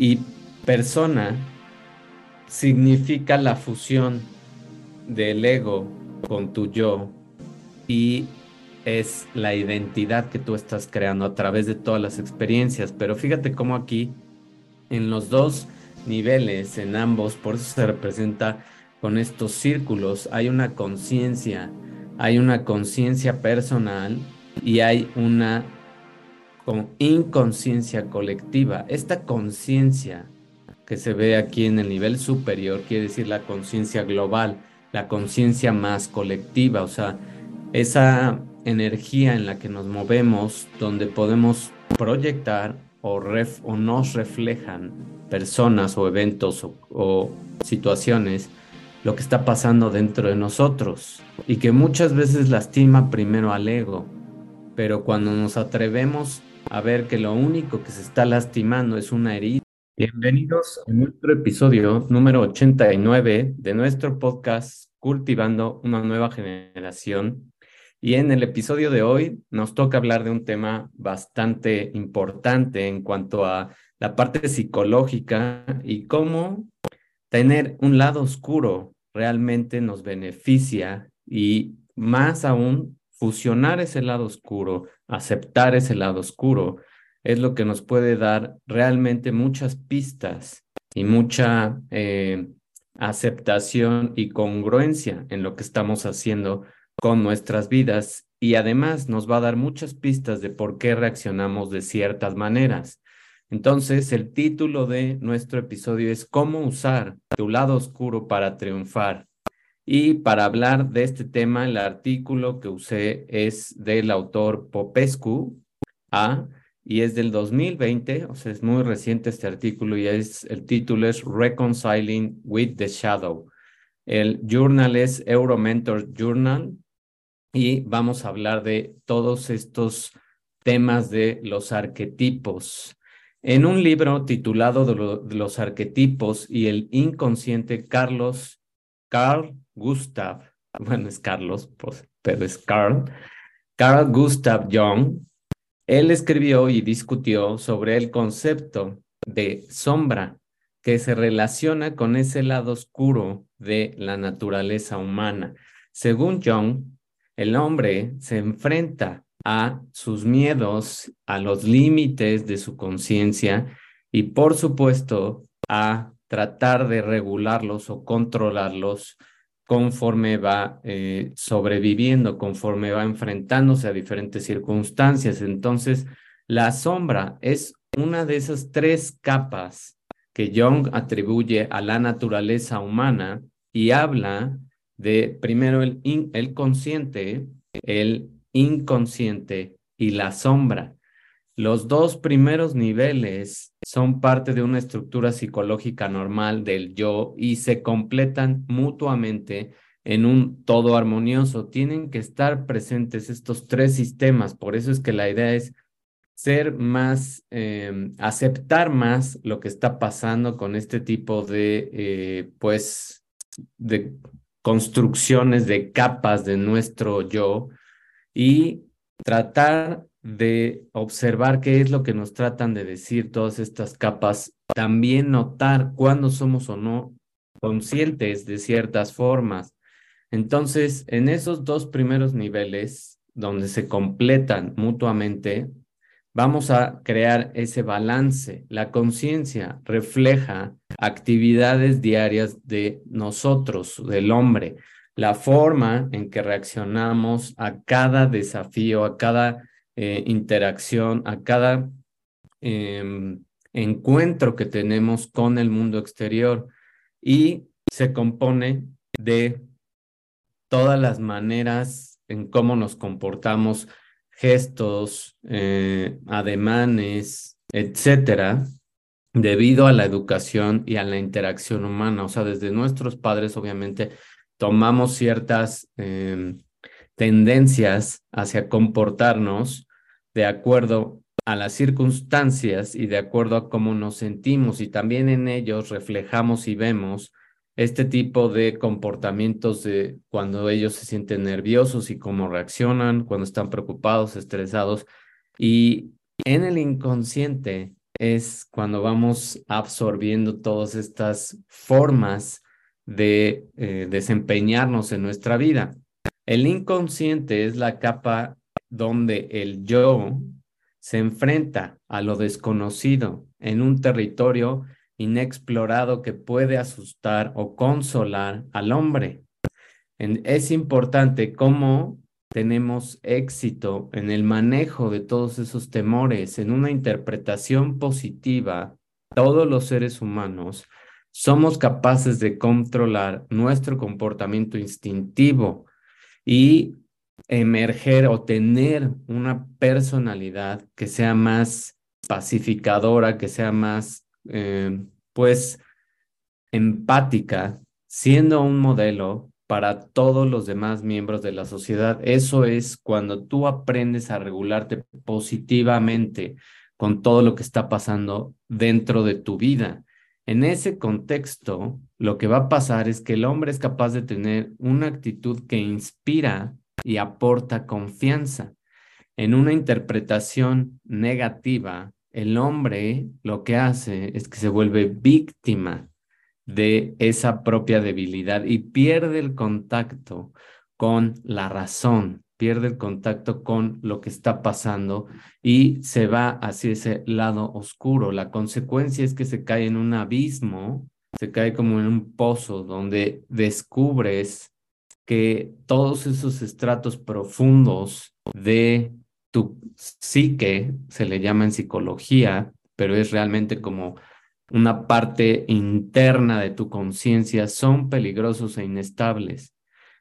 Y persona significa la fusión del ego con tu yo y es la identidad que tú estás creando a través de todas las experiencias. Pero fíjate cómo aquí, en los dos niveles, en ambos, por eso se representa con estos círculos, hay una conciencia, hay una conciencia personal y hay una inconsciencia colectiva. Esta conciencia que se ve aquí en el nivel superior quiere decir la conciencia global, la conciencia más colectiva, o sea, esa energía en la que nos movemos, donde podemos proyectar o, o nos reflejan personas o eventos o situaciones lo que está pasando dentro de nosotros y que muchas veces lastima primero al ego, pero cuando nos atrevemos a ver que lo único que se está lastimando es una herida. Bienvenidos a nuestro episodio número 89 de nuestro podcast Cultivando una nueva generación. Y en el episodio de hoy nos toca hablar de un tema bastante importante en cuanto a la parte psicológica y cómo tener un lado oscuro realmente nos beneficia y más aún fusionar ese lado oscuro, aceptar ese lado oscuro, es lo que nos puede dar realmente muchas pistas y mucha eh, aceptación y congruencia en lo que estamos haciendo con nuestras vidas y además nos va a dar muchas pistas de por qué reaccionamos de ciertas maneras. Entonces, el título de nuestro episodio es ¿Cómo usar tu lado oscuro para triunfar? Y para hablar de este tema, el artículo que usé es del autor Popescu A y es del 2020, o sea, es muy reciente este artículo y es el título es Reconciling with the Shadow. El journal es Euromentor Journal y vamos a hablar de todos estos temas de los arquetipos en un libro titulado de, los arquetipos y el inconsciente, Carlos, Carl Gustav, bueno, es Carlos, pues, pero es Carl, Carl Gustav Jung, él escribió y discutió sobre el concepto de sombra que se relaciona con ese lado oscuro de la naturaleza humana. Según Jung, el hombre se enfrenta a sus miedos, a los límites de su conciencia y por supuesto a tratar de regularlos o controlarlos conforme va eh, sobreviviendo, conforme va enfrentándose a diferentes circunstancias. Entonces, la sombra es una de esas tres capas que Jung atribuye a la naturaleza humana y habla de primero el, el consciente, el inconsciente y la sombra. Los dos primeros niveles son parte de una estructura psicológica normal del yo y se completan mutuamente en un todo armonioso. Tienen que estar presentes estos tres sistemas. Por eso es que la idea es ser más, em, aceptar más lo que está pasando con este tipo de, eh, pues, de construcciones, de capas de nuestro yo y tratar de observar qué es lo que nos tratan de decir todas estas capas, también notar cuándo somos o no conscientes de ciertas formas. Entonces, en esos dos primeros niveles, donde se completan mutuamente, vamos a crear ese balance. La conciencia refleja actividades diarias de nosotros, del hombre la forma en que reaccionamos a cada desafío, a cada eh, interacción, a cada em, encuentro que tenemos con el mundo exterior y se compone de todas las maneras en cómo nos comportamos, gestos, eh, ademanes, etcétera, debido a la educación y a la interacción humana. O sea, desde nuestros padres, obviamente, tomamos ciertas em, tendencias hacia comportarnos de acuerdo a las circunstancias y de acuerdo a cómo nos sentimos y también en ellos reflejamos y vemos este tipo de comportamientos de cuando ellos se sienten nerviosos y cómo reaccionan, cuando están preocupados, estresados. Y en el inconsciente es cuando vamos absorbiendo todas estas formas de eh, desempeñarnos en nuestra vida. El inconsciente es la capa donde el yo se enfrenta a lo desconocido en un territorio inexplorado que puede asustar o consolar al hombre. es importante cómo tenemos éxito en el manejo de todos esos temores, en una interpretación positiva, todos los seres humanos somos capaces de controlar nuestro comportamiento instintivo y emerger o tener una personalidad que sea más pacificadora, que sea más, eh, pues, empática, siendo un modelo para todos los demás miembros de la sociedad. Eso es cuando tú aprendes a regularte positivamente con todo lo que está pasando dentro de tu vida. En ese contexto, lo que va a pasar es que el hombre es capaz de tener una actitud que inspira y aporta confianza. En una interpretación negativa, el hombre lo que hace es que se vuelve víctima de esa propia debilidad y pierde el contacto con la razón, pierde el contacto con lo que está pasando y se va hacia ese lado oscuro. La consecuencia es que se cae en un abismo, se cae como en un pozo donde descubres que todos esos estratos profundos de tu psique, se le llama en psicología, pero es realmente como una parte interna de tu conciencia, son peligrosos e inestables.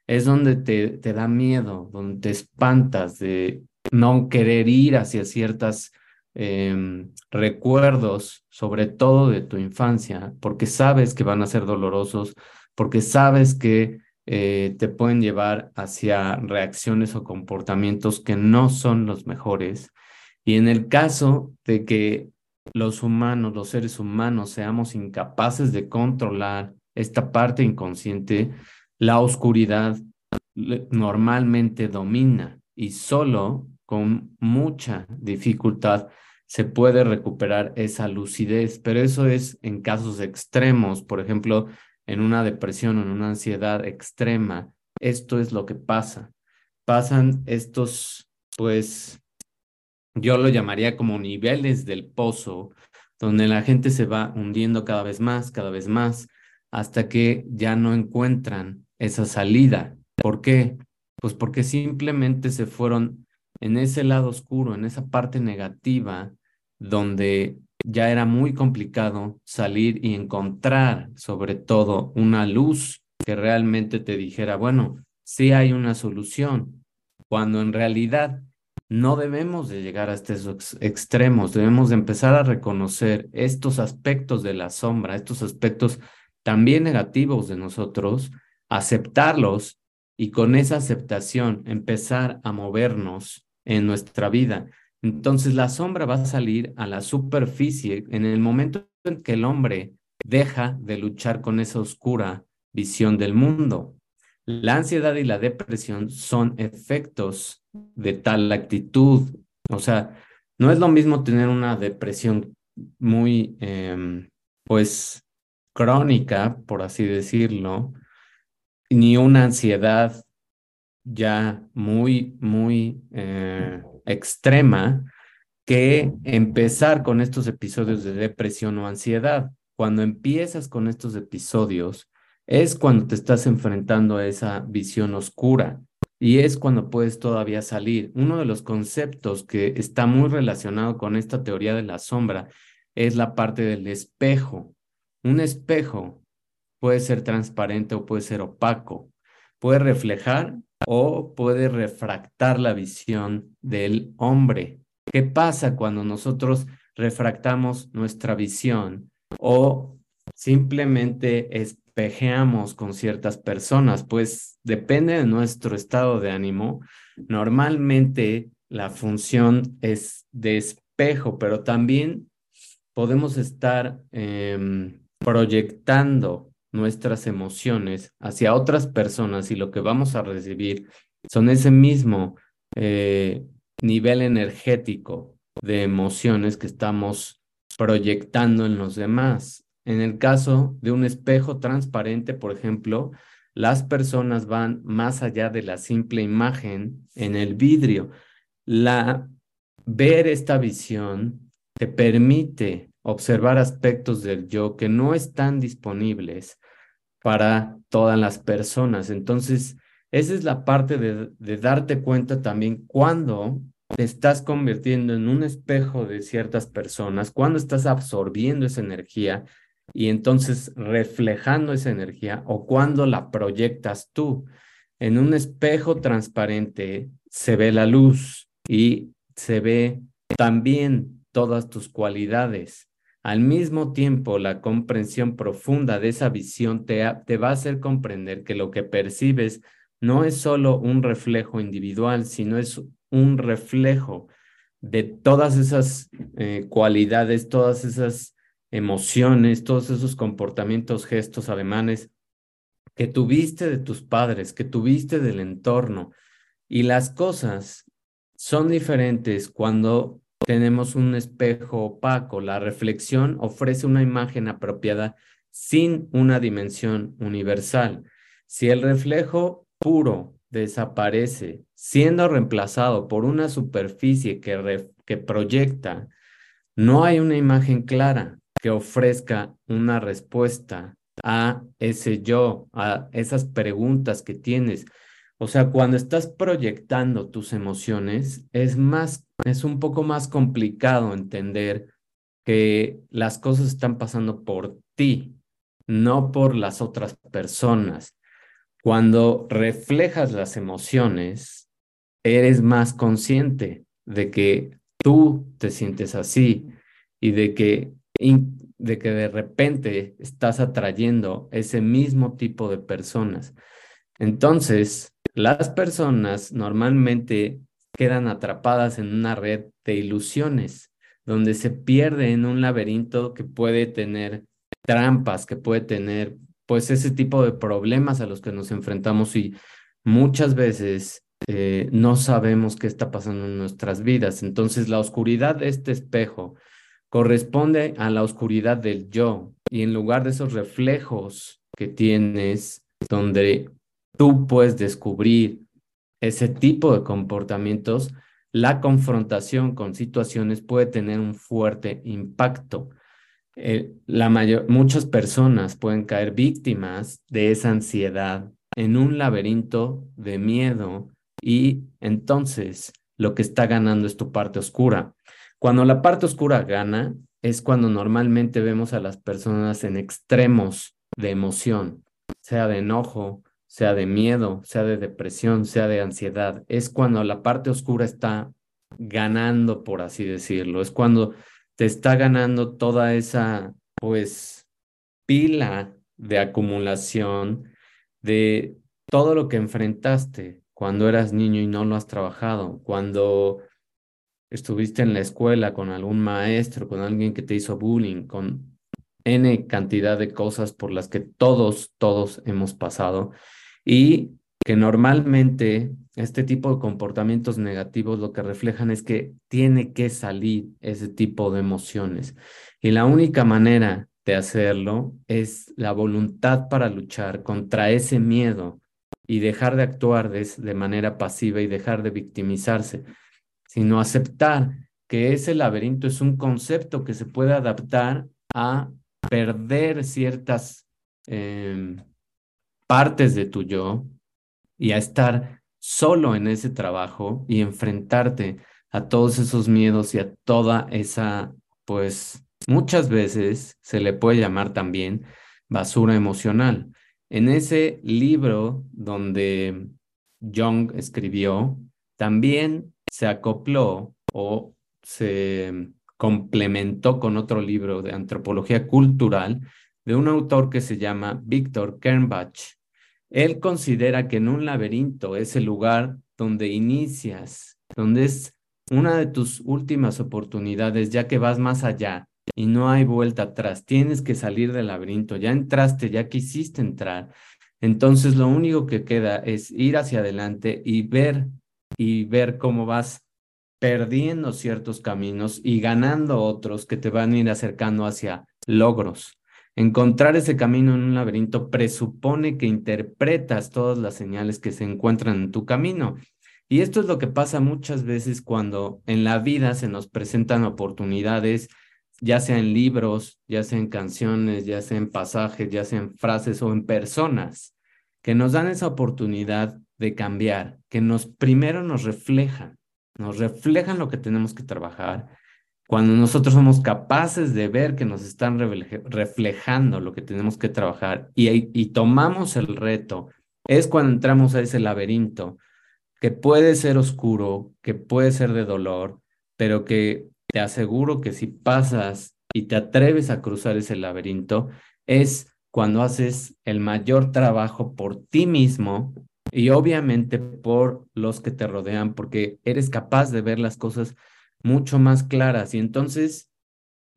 Es donde te, te da miedo, donde te espantas de no querer ir hacia ciertos em, recuerdos, sobre todo de tu infancia, porque sabes que van a ser dolorosos, porque sabes que eh, te pueden llevar hacia reacciones o comportamientos que no son los mejores. Y en el caso de que los humanos, los seres humanos, seamos incapaces de controlar esta parte inconsciente, la oscuridad normalmente domina y solo con mucha dificultad se puede recuperar esa lucidez, pero eso es en casos extremos, por ejemplo, en una depresión o en una ansiedad extrema, esto es lo que pasa. Pasan estos, pues, yo lo llamaría como niveles del pozo, donde la gente se va hundiendo cada vez más, cada vez más, hasta que ya no encuentran esa salida. ¿Por qué? Pues porque simplemente se fueron en ese lado oscuro, en esa parte negativa, donde ya era muy complicado salir y encontrar sobre todo una luz que realmente te dijera, bueno, sí hay una solución, cuando en realidad no debemos de llegar hasta esos extremos, debemos de empezar a reconocer estos aspectos de la sombra, estos aspectos también negativos de nosotros, aceptarlos y con esa aceptación empezar a movernos en nuestra vida. Entonces la sombra va a salir a la superficie en el momento en que el hombre deja de luchar con esa oscura visión del mundo. La ansiedad y la depresión son efectos de tal actitud. O sea, no es lo mismo tener una depresión muy, em, pues, crónica, por así decirlo, ni una ansiedad ya muy, muy eh, extrema que empezar con estos episodios de depresión o ansiedad. Cuando empiezas con estos episodios, es cuando te estás enfrentando a esa visión oscura y es cuando puedes todavía salir. Uno de los conceptos que está muy relacionado con esta teoría de la sombra es la parte del espejo. Un espejo puede ser transparente o puede ser opaco. Puede reflejar o puede refractar la visión del hombre. ¿Qué pasa cuando nosotros refractamos nuestra visión o simplemente espejeamos con ciertas personas? Pues depende de nuestro estado de ánimo. Normalmente la función es de espejo, pero también podemos estar em, proyectando nuestras emociones hacia otras personas y lo que vamos a recibir son ese mismo eh, nivel energético de emociones que estamos proyectando en los demás. En el caso de un espejo transparente, por ejemplo, las personas van más allá de la simple imagen en el vidrio. La, ver esta visión te permite observar aspectos del yo que no están disponibles para todas las personas. Entonces, esa es la parte de, darte cuenta también cuando te estás convirtiendo en un espejo de ciertas personas, cuando estás absorbiendo esa energía y entonces reflejando esa energía o cuando la proyectas tú. En un espejo transparente se ve la luz y se ve también todas tus cualidades. Al mismo tiempo, la comprensión profunda de esa visión te, va a hacer comprender que lo que percibes no es solo un reflejo individual, sino es un reflejo de todas esas eh, cualidades, todas esas emociones, todos esos comportamientos, gestos, ademanes que tuviste de tus padres, que tuviste del entorno. Y las cosas son diferentes cuando tenemos un espejo opaco. La reflexión ofrece una imagen apropiada sin una dimensión universal. Si el reflejo puro desaparece, siendo reemplazado por una superficie que, que proyecta, no hay una imagen clara que ofrezca una respuesta a ese yo, a esas preguntas que tienes. O sea, cuando estás proyectando tus emociones, es más, es un poco más complicado entender que las cosas están pasando por ti, no por las otras personas. Cuando reflejas las emociones, eres más consciente de que tú te sientes así y de que de que de repente estás atrayendo ese mismo tipo de personas. Entonces, las personas normalmente quedan atrapadas en una red de ilusiones, donde se pierde en un laberinto que puede tener trampas, que puede tener pues ese tipo de problemas a los que nos enfrentamos y muchas veces eh, no sabemos qué está pasando en nuestras vidas. Entonces la oscuridad de este espejo corresponde a la oscuridad del yo y en lugar de esos reflejos que tienes donde tú puedes descubrir ese tipo de comportamientos, la confrontación con situaciones puede tener un fuerte impacto. Eh, la mayor, muchas personas pueden caer víctimas de esa ansiedad en un laberinto de miedo y entonces lo que está ganando es tu parte oscura. Cuando la parte oscura gana, es cuando normalmente vemos a las personas en extremos de emoción, sea de enojo, sea de miedo, sea de depresión, sea de ansiedad. Es cuando la parte oscura está ganando, por así decirlo. Es cuando te está ganando toda esa, pues, pila de acumulación de todo lo que enfrentaste cuando eras niño y no lo has trabajado, cuando estuviste en la escuela con algún maestro, con alguien que te hizo bullying, con N cantidad de cosas por las que todos, todos hemos pasado y que normalmente este tipo de comportamientos negativos lo que reflejan es que tiene que salir ese tipo de emociones. Y la única manera de hacerlo es la voluntad para luchar contra ese miedo y dejar de actuar de, de manera pasiva y dejar de victimizarse sino aceptar que ese laberinto es un concepto que se puede adaptar a perder ciertas em, partes de tu yo y a estar solo en ese trabajo y enfrentarte a todos esos miedos y a toda esa, pues muchas veces se le puede llamar también basura emocional. En ese libro donde Jung escribió, también se acopló o se complementó con otro libro de antropología cultural de un autor que se llama Víctor Kernbach. Él considera que en un laberinto es el lugar donde inicias, donde es una de tus últimas oportunidades, ya que vas más allá y no hay vuelta atrás. Tienes que salir del laberinto, ya entraste, ya quisiste entrar. Entonces lo único que queda es ir hacia adelante y ver y ver cómo vas perdiendo ciertos caminos y ganando otros que te van a ir acercando hacia logros. Encontrar ese camino en un laberinto presupone que interpretas todas las señales que se encuentran en tu camino. Y esto es lo que pasa muchas veces cuando en la vida se nos presentan oportunidades, ya sea en libros, ya sea en canciones, ya sea en pasajes, ya sea en frases o en personas, que nos dan esa oportunidad de cambiar, que nos primero nos reflejan, nos reflejan lo que tenemos que trabajar cuando nosotros somos capaces de ver que nos están reflejando lo que tenemos que trabajar y, y tomamos el reto, es cuando entramos a ese laberinto que puede ser oscuro, que puede ser de dolor, pero que te aseguro que si pasas y te atreves a cruzar ese laberinto, es cuando haces el mayor trabajo por ti mismo y obviamente por los que te rodean, porque eres capaz de ver las cosas mucho más claras y entonces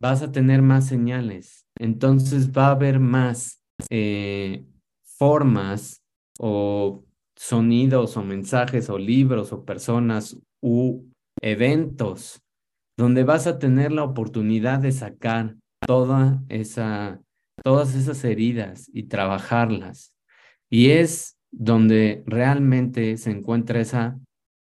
vas a tener más señales, entonces va a haber más eh, formas o sonidos o mensajes o libros o personas u eventos donde vas a tener la oportunidad de sacar toda esa, todas esas heridas y trabajarlas. Y es donde realmente se encuentra esa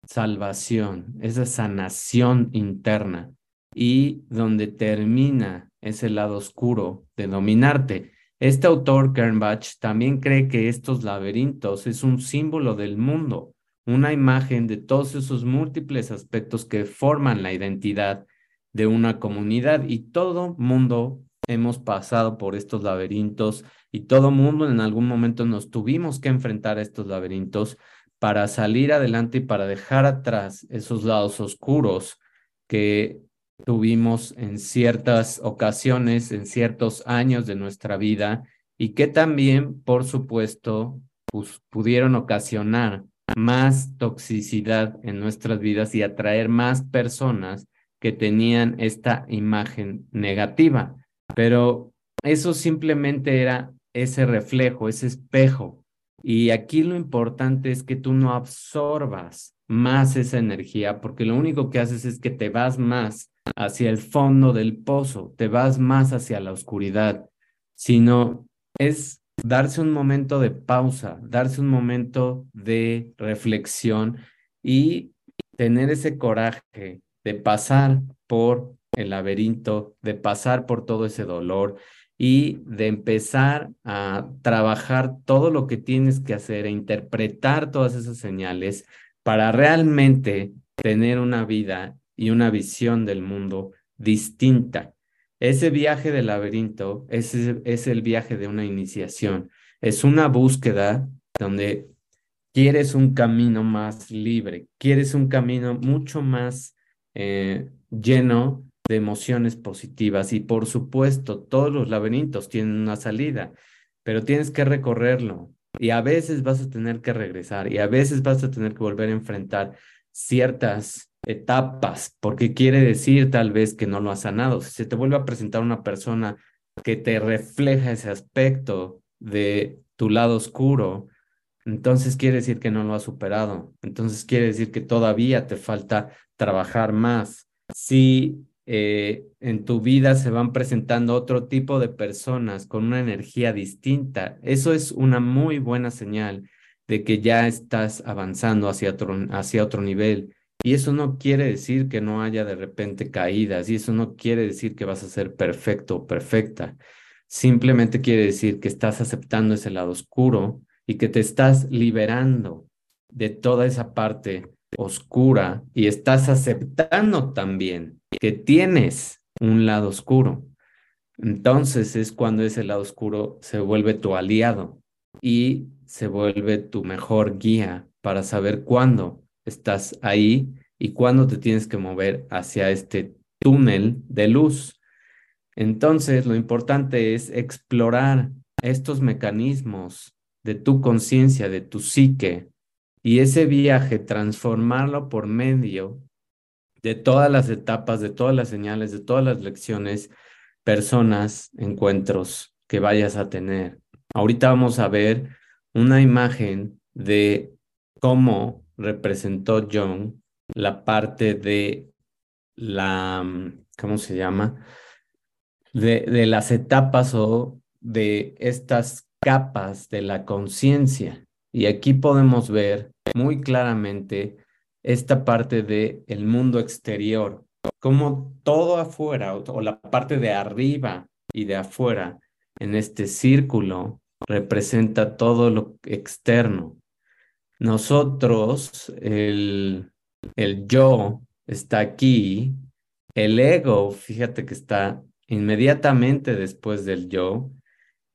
salvación, esa sanación interna y donde termina ese lado oscuro de dominarte. Este autor, Kernbach, también cree que estos laberintos es un símbolo del mundo, una imagen de todos esos múltiples aspectos que forman la identidad de una comunidad y todo mundo hemos pasado por estos laberintos y todo mundo en algún momento nos tuvimos que enfrentar a estos laberintos para salir adelante y para dejar atrás esos lados oscuros que tuvimos en ciertas ocasiones, en ciertos años de nuestra vida y que también, por supuesto, pues, pudieron ocasionar más toxicidad en nuestras vidas y atraer más personas que tenían esta imagen negativa. Pero eso simplemente era ese reflejo, ese espejo y aquí lo importante es que tú no absorbas más esa energía, porque lo único que haces es que te vas más hacia el fondo del pozo, te vas más hacia la oscuridad, sino es darse un momento de pausa, darse un momento de reflexión y tener ese coraje de pasar por el laberinto, de pasar por todo ese dolor y de empezar a trabajar todo lo que tienes que hacer e interpretar todas esas señales para realmente tener una vida y una visión del mundo distinta. Ese viaje del laberinto es, es el viaje de una iniciación, es una búsqueda donde quieres un camino más libre, quieres un camino mucho más eh, lleno de emociones positivas y por supuesto todos los laberintos tienen una salida, pero tienes que recorrerlo y a veces vas a tener que regresar y a veces vas a tener que volver a enfrentar ciertas etapas porque quiere decir tal vez que no lo has sanado. Si se te vuelve a presentar una persona que te refleja ese aspecto de tu lado oscuro, entonces quiere decir que no lo has superado. Entonces quiere decir que todavía te falta trabajar más. Si eh, en tu vida se van presentando otro tipo de personas con una energía distinta. Eso es una muy buena señal de que ya estás avanzando hacia otro, hacia otro nivel. Y eso no quiere decir que no haya de repente caídas y eso no quiere decir que vas a ser perfecto o perfecta. Simplemente quiere decir que estás aceptando ese lado oscuro y que te estás liberando de toda esa parte oscura y estás aceptando también que tienes un lado oscuro. Entonces es cuando ese lado oscuro se vuelve tu aliado y se vuelve tu mejor guía para saber cuándo estás ahí y cuándo te tienes que mover hacia este túnel de luz. Entonces lo importante es explorar estos mecanismos de tu conciencia, de tu psique, y ese viaje transformarlo por medio de todas las etapas, de todas las señales, de todas las lecciones, personas, encuentros que vayas a tener. Ahorita vamos a ver una imagen de cómo representó John la parte de la, mm, ¿cómo se llama? De, de las etapas o de estas capas de la conciencia. Y aquí podemos ver muy claramente esta parte del el mundo exterior, como todo afuera o la parte de arriba y de afuera en este círculo representa todo lo externo. Nosotros, el, el yo está aquí, el ego, fíjate que está inmediatamente después del yo,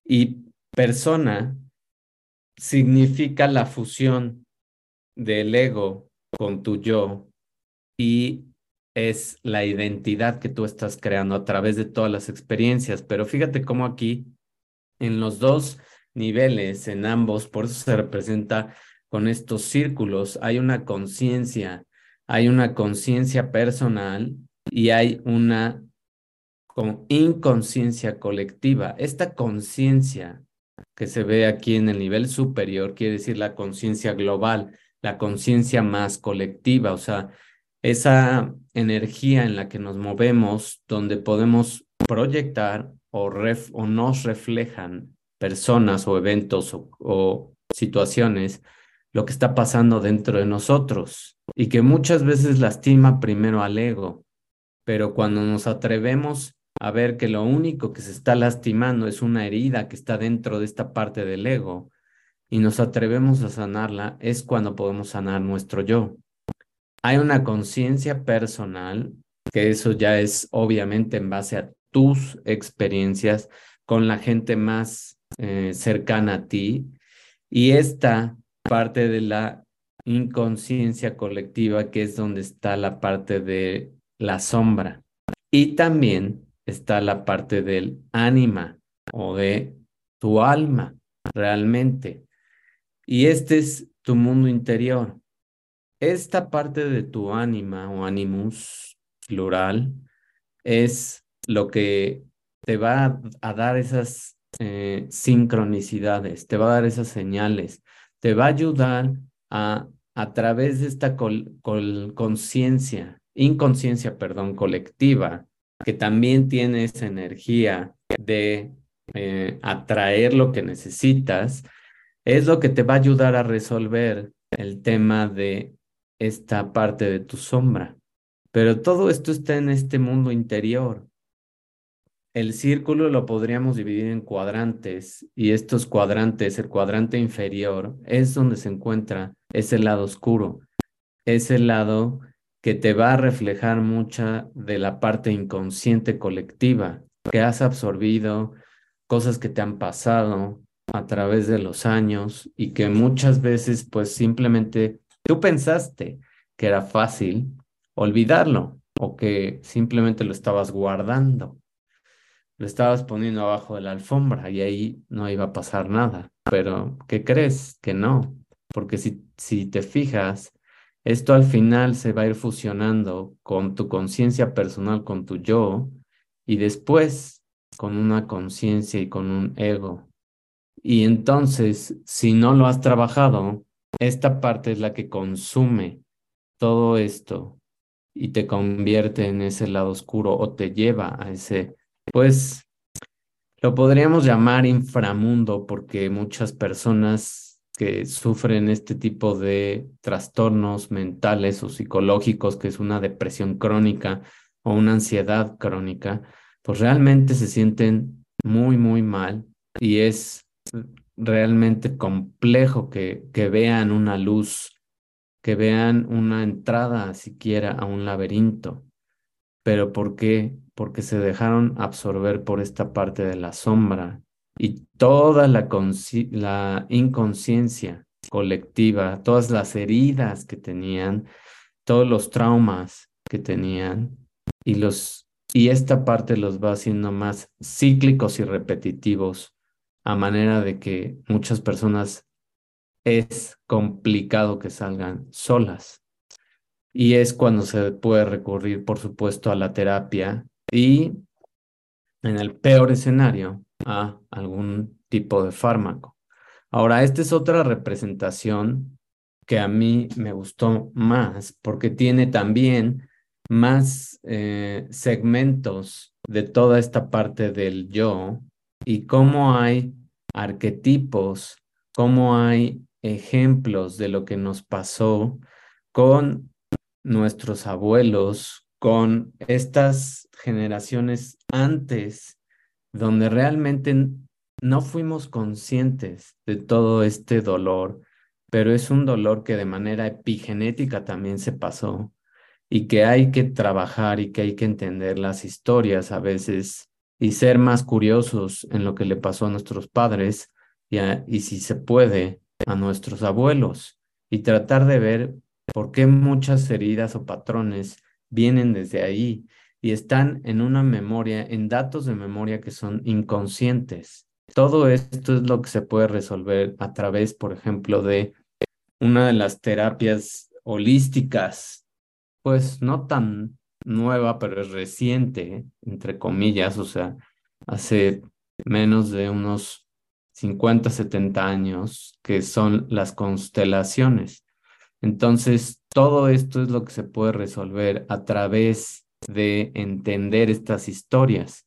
y persona significa la fusión del ego con tu yo y es la identidad que tú estás creando a través de todas las experiencias. Pero fíjate cómo aquí, en los dos niveles, en ambos, por eso se representa con estos círculos, hay una conciencia, hay una conciencia personal y hay una con inconsciencia colectiva. Esta conciencia que se ve aquí en el nivel superior quiere decir la conciencia global, la conciencia más colectiva, o sea, esa energía en la que nos movemos, donde podemos proyectar o, o nos reflejan personas o eventos o, situaciones, lo que está pasando dentro de nosotros y que muchas veces lastima primero al ego, pero cuando nos atrevemos a ver que lo único que se está lastimando es una herida que está dentro de esta parte del ego y nos atrevemos a sanarla, es cuando podemos sanar nuestro yo hay una conciencia personal, que eso ya es obviamente en base a tus experiencias con la gente más eh, cercana a ti. Y esta parte de la inconsciencia colectiva, que es donde está la parte de la sombra. Y también está la parte del ánima o de tu alma, realmente. Y este es tu mundo interior. Esta parte de tu ánima o animus plural es lo que te va a dar esas eh, sincronicidades, te va a dar esas señales, te va a ayudar a, a través de esta conciencia, inconsciencia, perdón, colectiva, que también tiene esa energía de eh, atraer lo que necesitas, es lo que te va a ayudar a resolver el tema de esta parte de tu sombra. Pero todo esto está en este mundo interior. El círculo lo podríamos dividir en cuadrantes y estos cuadrantes, el cuadrante inferior, es donde se encuentra ese lado oscuro, ese lado que te va a reflejar mucha de la parte inconsciente colectiva que has absorbido, cosas que te han pasado a través de los años y que muchas veces pues simplemente Tú pensaste que era fácil olvidarlo o que simplemente lo estabas guardando. Lo estabas poniendo abajo de la alfombra y ahí no iba a pasar nada. Pero, ¿qué crees? Que no. Porque si, si te fijas, esto al final se va a ir fusionando con tu conciencia personal, con tu yo, y después con una conciencia y con un ego. Y entonces, si no lo has trabajado, esta parte es la que consume todo esto y te convierte en ese lado oscuro o te lleva a ese, pues, lo podríamos llamar inframundo porque muchas personas que sufren este tipo de trastornos mentales o psicológicos, que es una depresión crónica o una ansiedad crónica, pues realmente se sienten muy, muy mal y es realmente complejo que, que vean una luz, que vean una entrada siquiera a un laberinto. Pero ¿por qué? Porque se dejaron absorber por esta parte de la sombra y toda la, la inconsciencia colectiva, todas las heridas que tenían, todos los traumas que tenían y los y esta parte los va haciendo más cíclicos y repetitivos a manera de que muchas personas es complicado que salgan solas. Y es cuando se puede recurrir, por supuesto, a la terapia y, en el peor escenario, a algún tipo de fármaco. Ahora, esta es otra representación que a mí me gustó más porque tiene también más eh, segmentos de toda esta parte del yo y cómo hay arquetipos, cómo hay ejemplos de lo que nos pasó con nuestros abuelos, con estas generaciones antes, donde realmente no fuimos conscientes de todo este dolor, pero es un dolor que de manera epigenética también se pasó y que hay que trabajar y que hay que entender las historias a veces y ser más curiosos en lo que le pasó a nuestros padres y, y si se puede a nuestros abuelos y tratar de ver por qué muchas heridas o patrones vienen desde ahí y están en una memoria, en datos de memoria que son inconscientes. Todo esto es lo que se puede resolver a través, por ejemplo, de una de las terapias holísticas, pues no tan nueva, pero es reciente, entre comillas, o sea, hace menos de unos 50, 70 años, que son las constelaciones. Entonces, todo esto es lo que se puede resolver a través de entender estas historias.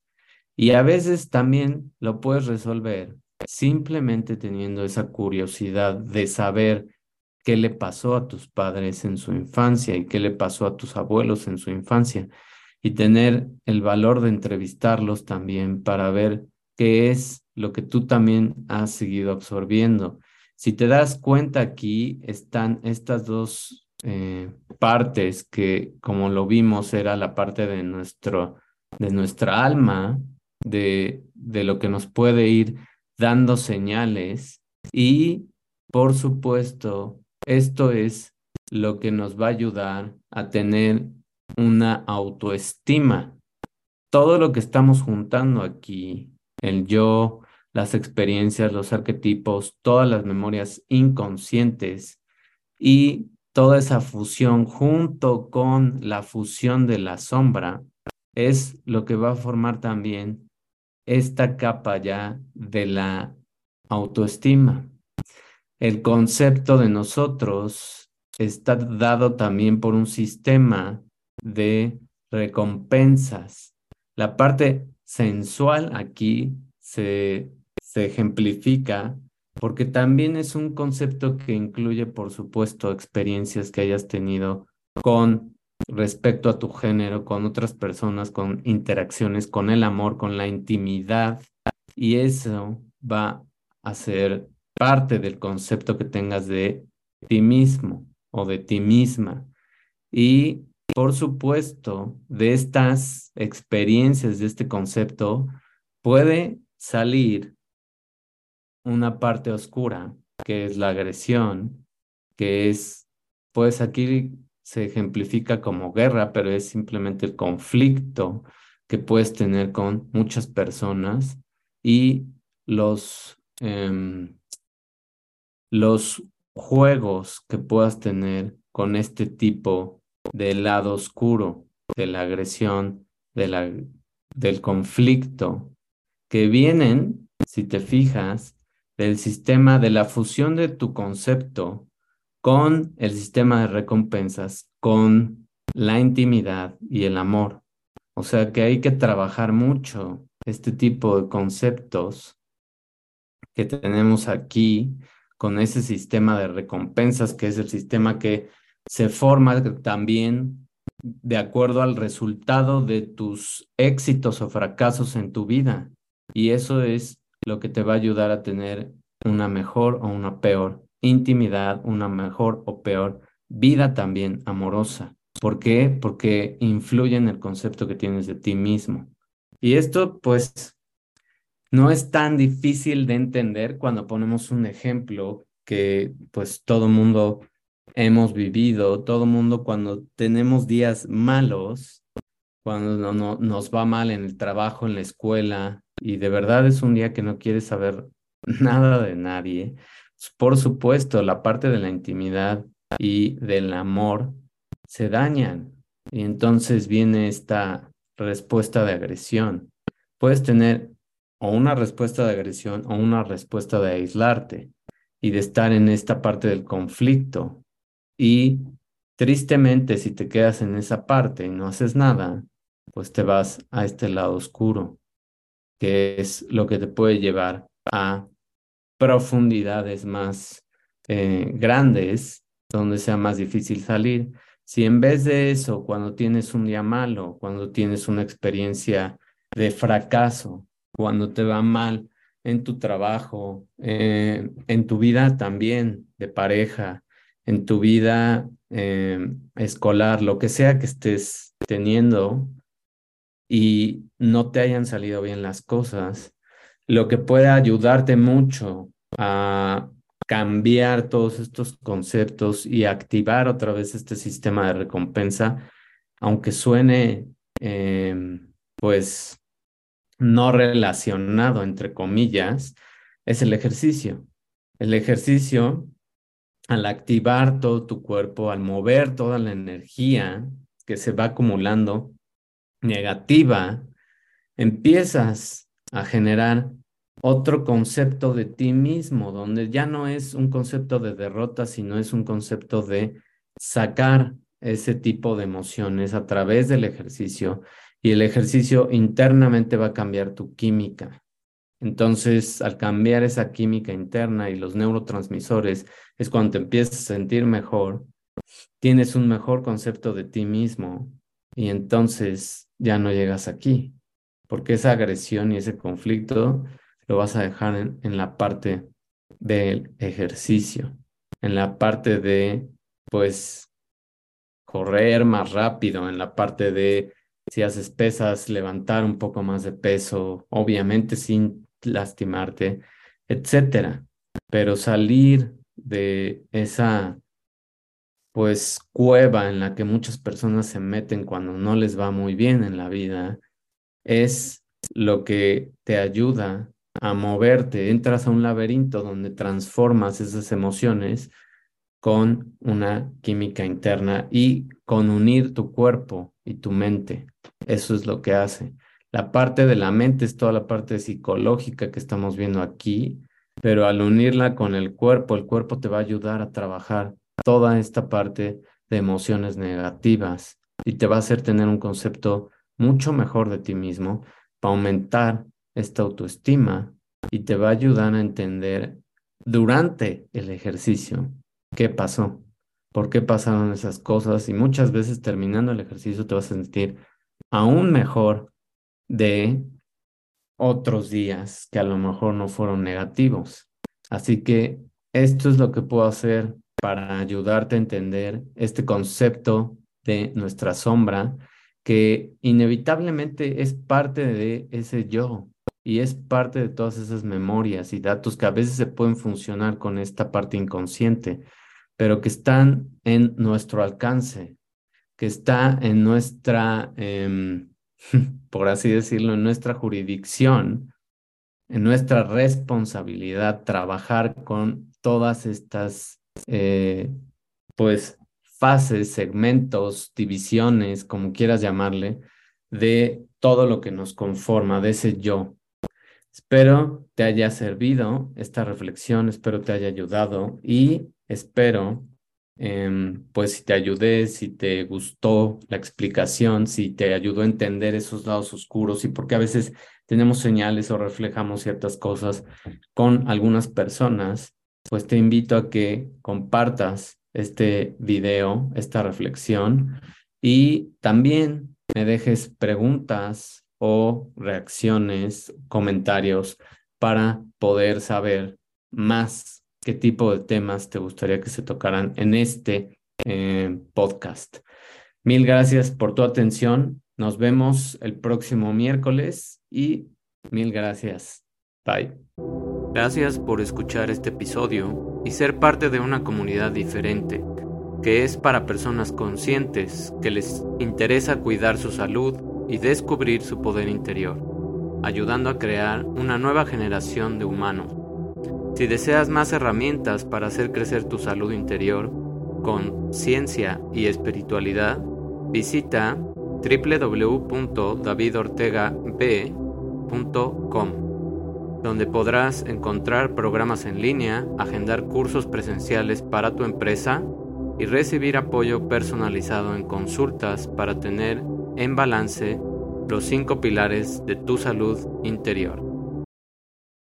Y a veces también lo puedes resolver simplemente teniendo esa curiosidad de saber qué le pasó a tus padres en su infancia y qué le pasó a tus abuelos en su infancia y tener el valor de entrevistarlos también para ver qué es lo que tú también has seguido absorbiendo. Si te das cuenta aquí están estas dos eh, partes que como lo vimos era la parte de nuestro de nuestra alma de, de lo que nos puede ir dando señales y por supuesto esto es lo que nos va a ayudar a tener una autoestima. Todo lo que estamos juntando aquí, el yo, las experiencias, los arquetipos, todas las memorias inconscientes y toda esa fusión junto con la fusión de la sombra es lo que va a formar también esta capa ya de la autoestima. El concepto de nosotros está dado también por un sistema de recompensas. La parte sensual aquí se, se ejemplifica porque también es un concepto que incluye, por supuesto, experiencias que hayas tenido con respecto a tu género, con otras personas, con interacciones, con el amor, con la intimidad. Y eso va a ser parte del concepto que tengas de ti mismo o de ti misma. Y por supuesto, de estas experiencias, de este concepto, puede salir una parte oscura, que es la agresión, que es, pues aquí se ejemplifica como guerra, pero es simplemente el conflicto que puedes tener con muchas personas y los em, los juegos que puedas tener con este tipo de lado oscuro, de la agresión, del conflicto, que vienen, si te fijas, del sistema de la fusión de tu concepto con el sistema de recompensas, con la intimidad y el amor. O sea que hay que trabajar mucho este tipo de conceptos que tenemos aquí con ese sistema de recompensas, que es el sistema que se forma también de acuerdo al resultado de tus éxitos o fracasos en tu vida. Y eso es lo que te va a ayudar a tener una mejor o una peor intimidad, una mejor o peor vida también amorosa. ¿Por qué? Porque influye en el concepto que tienes de ti mismo. Y esto, pues, no es tan difícil de entender cuando ponemos un ejemplo que pues todo mundo hemos vivido, todo mundo cuando tenemos días malos, cuando no, nos va mal en el trabajo, en la escuela, y de verdad es un día que no quieres saber nada de nadie, por supuesto, la parte de la intimidad y del amor se dañan. Y entonces viene esta respuesta de agresión. Puedes tener o una respuesta de agresión o una respuesta de aislarte y de estar en esta parte del conflicto. Y Tristemente, si te quedas en esa parte y no haces nada, pues te vas a este lado oscuro, que es lo que te puede llevar a profundidades más eh, grandes, donde sea más difícil salir. Si en vez de eso, cuando tienes un día malo, cuando tienes una experiencia de fracaso, cuando te va mal en tu trabajo, eh, en tu vida también de pareja, en tu vida eh, escolar, lo que sea que estés teniendo y no te hayan salido bien las cosas, lo que puede ayudarte mucho a cambiar todos estos conceptos y activar otra vez este sistema de recompensa, aunque suene eh, pues no relacionado, entre comillas, es el ejercicio. El ejercicio, al activar todo tu cuerpo, al mover toda la energía que se va acumulando negativa, empiezas a generar otro concepto de ti mismo, donde ya no es un concepto de derrota, sino es un concepto de sacar ese tipo de emociones a través del ejercicio y el ejercicio internamente va a cambiar tu química. Entonces, al cambiar esa química interna y los neurotransmisores, es cuando te empiezas a sentir mejor, tienes un mejor concepto de ti mismo y entonces ya no llegas aquí, porque esa agresión y ese conflicto lo vas a dejar en, en la parte del ejercicio, en la parte de, pues, correr más rápido, en la parte de si haces pesas, levantar un poco más de peso, obviamente sin lastimarte, etcétera. Pero salir de esa pues cueva en la que muchas personas se meten cuando no les va muy bien en la vida es lo que te ayuda a moverte. Entras a un laberinto donde transformas esas emociones con una química interna y con unir tu cuerpo y tu mente. Eso es lo que hace. La parte de la mente es toda la parte psicológica que estamos viendo aquí, pero al unirla con el cuerpo, el cuerpo te va a ayudar a trabajar toda esta parte de emociones negativas y te va a hacer tener un concepto mucho mejor de ti mismo, para aumentar esta autoestima y te va a ayudar a entender durante el ejercicio qué pasó, por qué pasaron esas cosas y muchas veces terminando el ejercicio te vas a sentir aún mejor de otros días que a lo mejor no fueron negativos. Así que esto es lo que puedo hacer para ayudarte a entender este concepto de nuestra sombra, que inevitablemente es parte de ese yo y es parte de todas esas memorias y datos que a veces se pueden funcionar con esta parte inconsciente, pero que están en nuestro alcance, que está en nuestra, em, por así decirlo, en nuestra jurisdicción, en nuestra responsabilidad trabajar con todas estas, eh, pues, fases, segmentos, divisiones, como quieras llamarle, de todo lo que nos conforma, de ese yo. Espero te haya servido esta reflexión, espero te haya ayudado y espero Em, pues si te ayudé, si te gustó la explicación, si te ayudó a entender esos lados oscuros y porque a veces tenemos señales o reflejamos ciertas cosas con algunas personas, pues te invito a que compartas este video, esta reflexión y también me dejes preguntas o reacciones, comentarios para poder saber más qué tipo de temas te gustaría que se tocaran en este eh, podcast. Mil gracias por tu atención. Nos vemos el próximo miércoles y mil gracias. Bye. Gracias por escuchar este episodio y ser parte de una comunidad diferente, que es para personas conscientes que les interesa cuidar su salud y descubrir su poder interior, ayudando a crear una nueva generación de humanos si deseas más herramientas para hacer crecer tu salud interior con ciencia y espiritualidad, visita www.davidortegab.com, donde podrás encontrar programas en línea, agendar cursos presenciales para tu empresa y recibir apoyo personalizado en consultas para tener en balance los cinco pilares de tu salud interior.